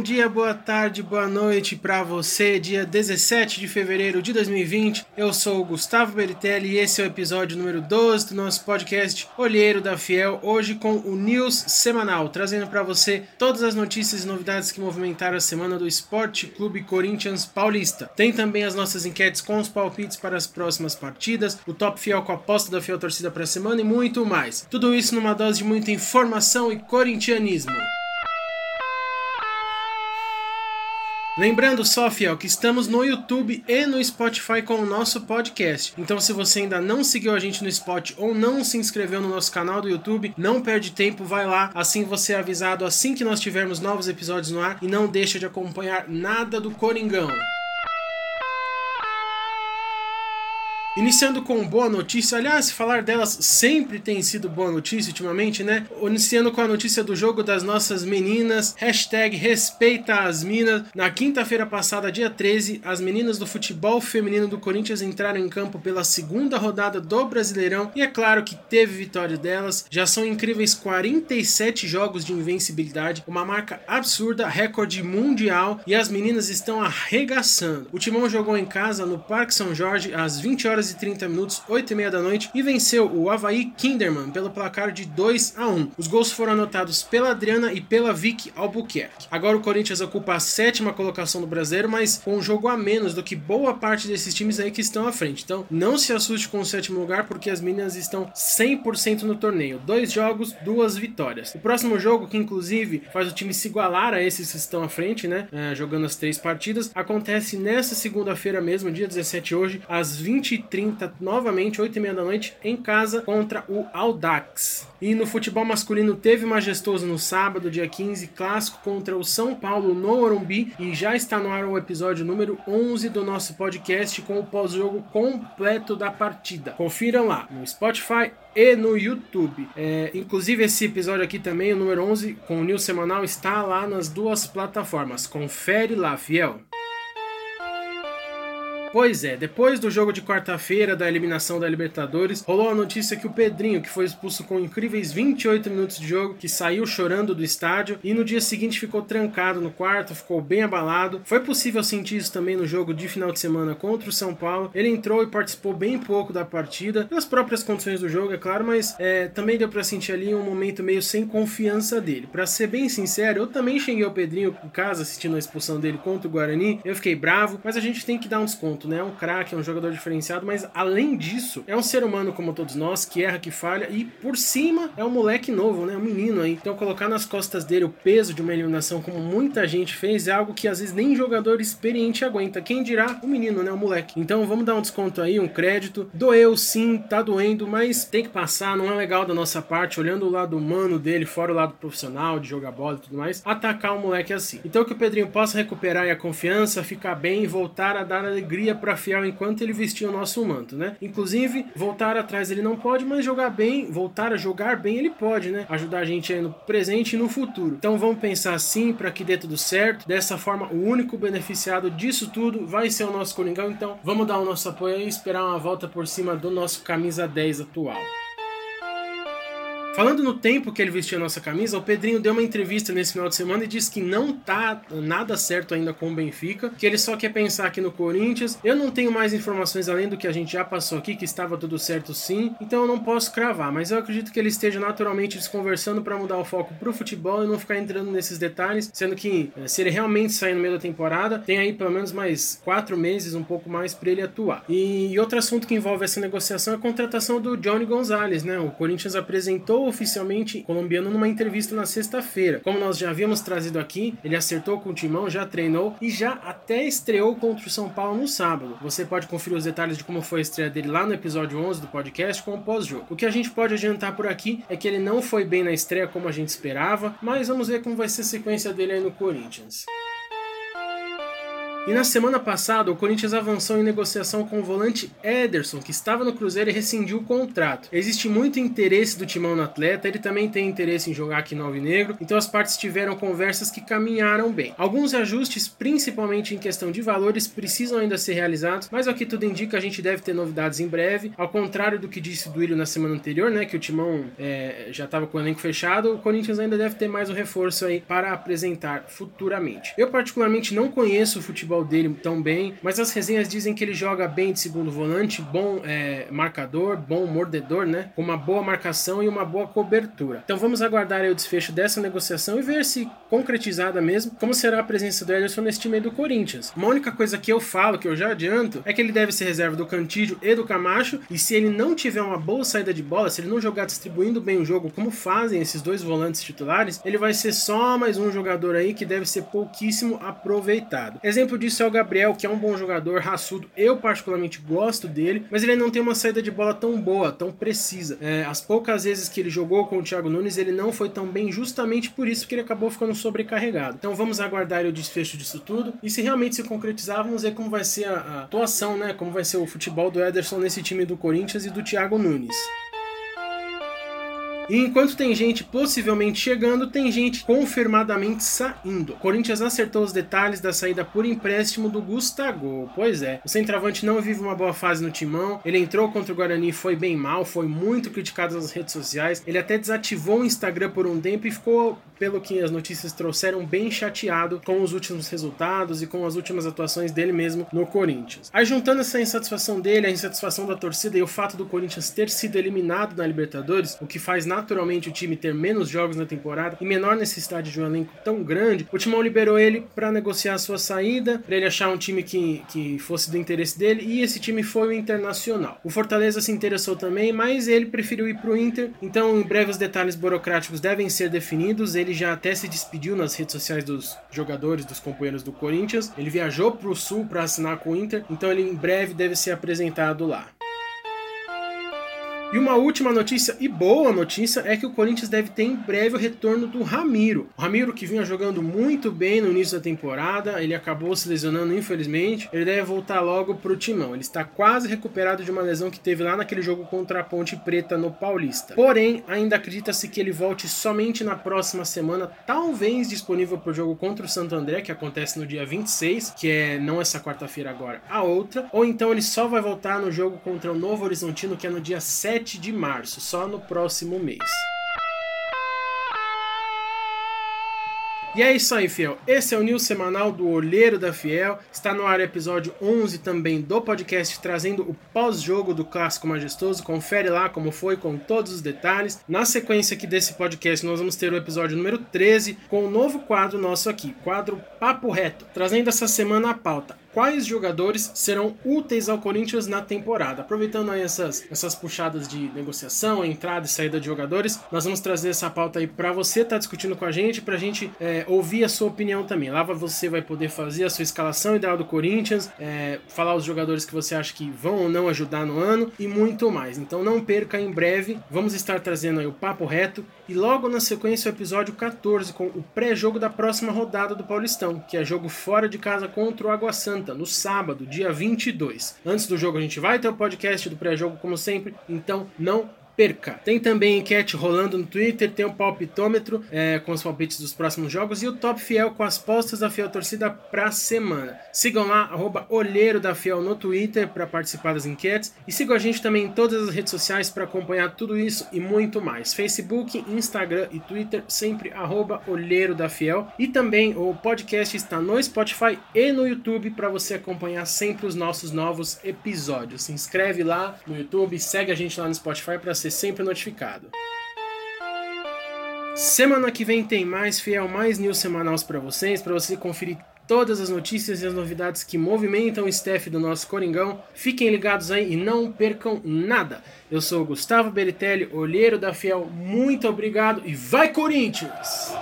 bom dia, boa tarde, boa noite para você. Dia 17 de fevereiro de 2020. Eu sou o Gustavo Beritelli e esse é o episódio número 12 do nosso podcast Olheiro da Fiel. Hoje com o News semanal, trazendo para você todas as notícias e novidades que movimentaram a semana do Esporte Clube Corinthians Paulista. Tem também as nossas enquetes com os palpites para as próximas partidas, o Top Fiel com a aposta da Fiel Torcida para a semana e muito mais. Tudo isso numa dose de muita informação e corintianismo. Lembrando só, Fiel, que estamos no YouTube e no Spotify com o nosso podcast. Então, se você ainda não seguiu a gente no Spot ou não se inscreveu no nosso canal do YouTube, não perde tempo, vai lá. Assim você é avisado assim que nós tivermos novos episódios no ar e não deixa de acompanhar nada do Coringão. Iniciando com boa notícia, aliás, falar delas sempre tem sido boa notícia ultimamente, né? Iniciando com a notícia do jogo das nossas meninas, hashtag respeita as minas. Na quinta-feira passada, dia 13, as meninas do futebol feminino do Corinthians entraram em campo pela segunda rodada do Brasileirão e é claro que teve vitória delas. Já são incríveis 47 jogos de invencibilidade, uma marca absurda, recorde mundial e as meninas estão arregaçando. O Timão jogou em casa no Parque São Jorge às 20 horas horas e 30 minutos, 8 e meia da noite, e venceu o Havaí Kinderman pelo placar de 2 a 1. Os gols foram anotados pela Adriana e pela Vicky Albuquerque. Agora o Corinthians ocupa a sétima colocação do brasileiro, mas com um jogo a menos do que boa parte desses times aí que estão à frente. Então não se assuste com o sétimo lugar, porque as meninas estão 100% no torneio. Dois jogos, duas vitórias. O próximo jogo, que inclusive faz o time se igualar a esses que estão à frente, né? É, jogando as três partidas, acontece nessa segunda-feira mesmo, dia 17 hoje, às 20 30 novamente, 8 e meia da noite, em casa contra o Audax. E no futebol masculino teve majestoso no sábado, dia 15, clássico contra o São Paulo no Morumbi e já está no ar o episódio número 11 do nosso podcast com o pós-jogo completo da partida. Confiram lá no Spotify e no YouTube. É, inclusive esse episódio aqui também, o número 11, com o News Semanal, está lá nas duas plataformas. Confere lá, fiel. Pois é, depois do jogo de quarta-feira da eliminação da Libertadores, rolou a notícia que o Pedrinho, que foi expulso com incríveis 28 minutos de jogo, que saiu chorando do estádio e no dia seguinte ficou trancado no quarto, ficou bem abalado. Foi possível sentir isso também no jogo de final de semana contra o São Paulo. Ele entrou e participou bem pouco da partida, pelas próprias condições do jogo, é claro, mas é, também deu para sentir ali um momento meio sem confiança dele. Para ser bem sincero, eu também cheguei o Pedrinho em casa assistindo a expulsão dele contra o Guarani. Eu fiquei bravo, mas a gente tem que dar um desconto né? É um craque, é um jogador diferenciado, mas além disso, é um ser humano como todos nós, que erra, que falha, e por cima é um moleque novo, né? Um menino aí. Então colocar nas costas dele o peso de uma eliminação, como muita gente fez, é algo que às vezes nem jogador experiente aguenta. Quem dirá o menino, né? O moleque. Então vamos dar um desconto aí, um crédito. Doeu sim, tá doendo, mas tem que passar, não é legal da nossa parte, olhando o lado humano dele, fora o lado profissional, de jogar bola e tudo mais, atacar um moleque assim. Então que o Pedrinho possa recuperar a confiança, ficar bem e voltar a dar alegria para Fiel enquanto ele vestia o nosso manto, né? Inclusive, voltar atrás ele não pode, mas jogar bem, voltar a jogar bem ele pode, né? Ajudar a gente aí no presente e no futuro. Então vamos pensar assim para que dê tudo certo. Dessa forma, o único beneficiado disso tudo vai ser o nosso Coringão. Então vamos dar o nosso apoio e esperar uma volta por cima do nosso camisa 10 atual. Falando no tempo que ele vestiu a nossa camisa, o Pedrinho deu uma entrevista nesse final de semana e disse que não tá nada certo ainda com o Benfica, que ele só quer pensar aqui no Corinthians. Eu não tenho mais informações além do que a gente já passou aqui, que estava tudo certo sim, então eu não posso cravar, mas eu acredito que ele esteja naturalmente desconversando para mudar o foco pro futebol e não ficar entrando nesses detalhes, sendo que eh, se ele realmente sair no meio da temporada, tem aí pelo menos mais quatro meses, um pouco mais para ele atuar. E outro assunto que envolve essa negociação é a contratação do Johnny Gonzalez, né? O Corinthians apresentou oficialmente colombiano numa entrevista na sexta-feira. Como nós já havíamos trazido aqui, ele acertou com o timão, já treinou e já até estreou contra o São Paulo no sábado. Você pode conferir os detalhes de como foi a estreia dele lá no episódio 11 do podcast com o pós-jogo. O que a gente pode adiantar por aqui é que ele não foi bem na estreia como a gente esperava, mas vamos ver como vai ser a sequência dele aí no Corinthians. E na semana passada, o Corinthians avançou em negociação com o volante Ederson, que estava no Cruzeiro e rescindiu o contrato. Existe muito interesse do timão no atleta, ele também tem interesse em jogar aqui no Alvinegro, então as partes tiveram conversas que caminharam bem. Alguns ajustes, principalmente em questão de valores, precisam ainda ser realizados, mas ao que tudo indica, a gente deve ter novidades em breve. Ao contrário do que disse o Duílio na semana anterior, né, que o timão é, já estava com o elenco fechado, o Corinthians ainda deve ter mais um reforço aí para apresentar futuramente. Eu, particularmente, não conheço o futebol futebol dele tão bem, mas as resenhas dizem que ele joga bem de segundo volante, bom é, marcador, bom mordedor, né? Com uma boa marcação e uma boa cobertura. Então vamos aguardar o desfecho dessa negociação e ver se concretizada mesmo, como será a presença do Ederson nesse time do Corinthians. Uma única coisa que eu falo, que eu já adianto, é que ele deve ser reserva do Cantídio e do Camacho, e se ele não tiver uma boa saída de bola, se ele não jogar distribuindo bem o jogo, como fazem esses dois volantes titulares, ele vai ser só mais um jogador aí que deve ser pouquíssimo aproveitado. Exemplo disso é o Gabriel, que é um bom jogador, raçudo. Eu particularmente gosto dele, mas ele não tem uma saída de bola tão boa, tão precisa. É, as poucas vezes que ele jogou com o Thiago Nunes, ele não foi tão bem, justamente por isso que ele acabou ficando sobrecarregado. Então vamos aguardar o desfecho disso tudo. E se realmente se concretizar, vamos ver como vai ser a, a atuação, né? Como vai ser o futebol do Ederson nesse time do Corinthians e do Thiago Nunes. E enquanto tem gente possivelmente chegando, tem gente confirmadamente saindo. Corinthians acertou os detalhes da saída por empréstimo do Gustavo. Pois é, o centroavante não vive uma boa fase no timão. Ele entrou contra o Guarani foi bem mal, foi muito criticado nas redes sociais. Ele até desativou o Instagram por um tempo e ficou, pelo que as notícias trouxeram, bem chateado com os últimos resultados e com as últimas atuações dele mesmo no Corinthians. Aí juntando essa insatisfação dele, a insatisfação da torcida e o fato do Corinthians ter sido eliminado na Libertadores, o que faz naturalmente o time ter menos jogos na temporada e menor necessidade de um elenco tão grande, o Timão liberou ele para negociar a sua saída, para ele achar um time que, que fosse do interesse dele, e esse time foi o Internacional. O Fortaleza se interessou também, mas ele preferiu ir para o Inter, então em breve os detalhes burocráticos devem ser definidos. Ele já até se despediu nas redes sociais dos jogadores, dos companheiros do Corinthians. Ele viajou para o Sul para assinar com o Inter, então ele em breve deve ser apresentado lá. E uma última notícia e boa notícia é que o Corinthians deve ter em breve o retorno do Ramiro. O Ramiro que vinha jogando muito bem no início da temporada, ele acabou se lesionando infelizmente. Ele deve voltar logo pro timão. Ele está quase recuperado de uma lesão que teve lá naquele jogo contra a Ponte Preta no Paulista. Porém, ainda acredita-se que ele volte somente na próxima semana, talvez disponível para o jogo contra o Santo André, que acontece no dia 26, que é não essa quarta-feira agora, a outra, ou então ele só vai voltar no jogo contra o Novo Horizontino, que é no dia 7 7 de março, só no próximo mês. E é isso aí, Fiel. Esse é o News Semanal do Olheiro da Fiel. Está no ar o episódio 11 também do podcast, trazendo o pós-jogo do Clássico Majestoso. Confere lá como foi, com todos os detalhes. Na sequência aqui desse podcast, nós vamos ter o episódio número 13, com um novo quadro nosso aqui, quadro Papo Reto, trazendo essa semana a pauta quais jogadores serão úteis ao Corinthians na temporada. Aproveitando aí essas, essas puxadas de negociação, entrada e saída de jogadores, nós vamos trazer essa pauta aí para você estar tá discutindo com a gente, para a gente é, ouvir a sua opinião também. Lá você vai poder fazer a sua escalação ideal do Corinthians, é, falar os jogadores que você acha que vão ou não ajudar no ano e muito mais. Então não perca em breve, vamos estar trazendo aí o papo reto e logo na sequência o episódio 14 com o pré-jogo da próxima rodada do Paulistão, que é jogo fora de casa contra o Água Santa No sábado, dia 22. Antes do jogo a gente vai ter o podcast do pré-jogo, como sempre, então não perca. Tem também enquete rolando no Twitter, tem o palpitômetro é, com os palpites dos próximos jogos e o Top Fiel com as postas da Fiel Torcida pra semana. Sigam lá, arroba Olheiro da Fiel no Twitter para participar das enquetes e sigam a gente também em todas as redes sociais para acompanhar tudo isso e muito mais. Facebook, Instagram e Twitter, sempre arroba Olheiro da Fiel. E também o podcast está no Spotify e no YouTube para você acompanhar sempre os nossos novos episódios. Se inscreve lá no YouTube, segue a gente lá no Spotify para ser sempre notificado. Semana que vem tem mais Fiel, mais news semanais para vocês, para você conferir todas as notícias e as novidades que movimentam o staff do nosso Coringão. Fiquem ligados aí e não percam nada. Eu sou o Gustavo Beritelli, olheiro da Fiel. Muito obrigado e vai Corinthians!